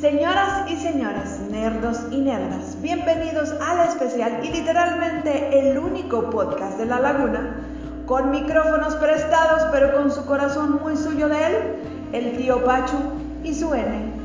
Señoras y señores, nerdos y nerdas, bienvenidos al especial y literalmente el único podcast de La Laguna, con micrófonos prestados pero con su corazón muy suyo de él, el tío Pachu y su N.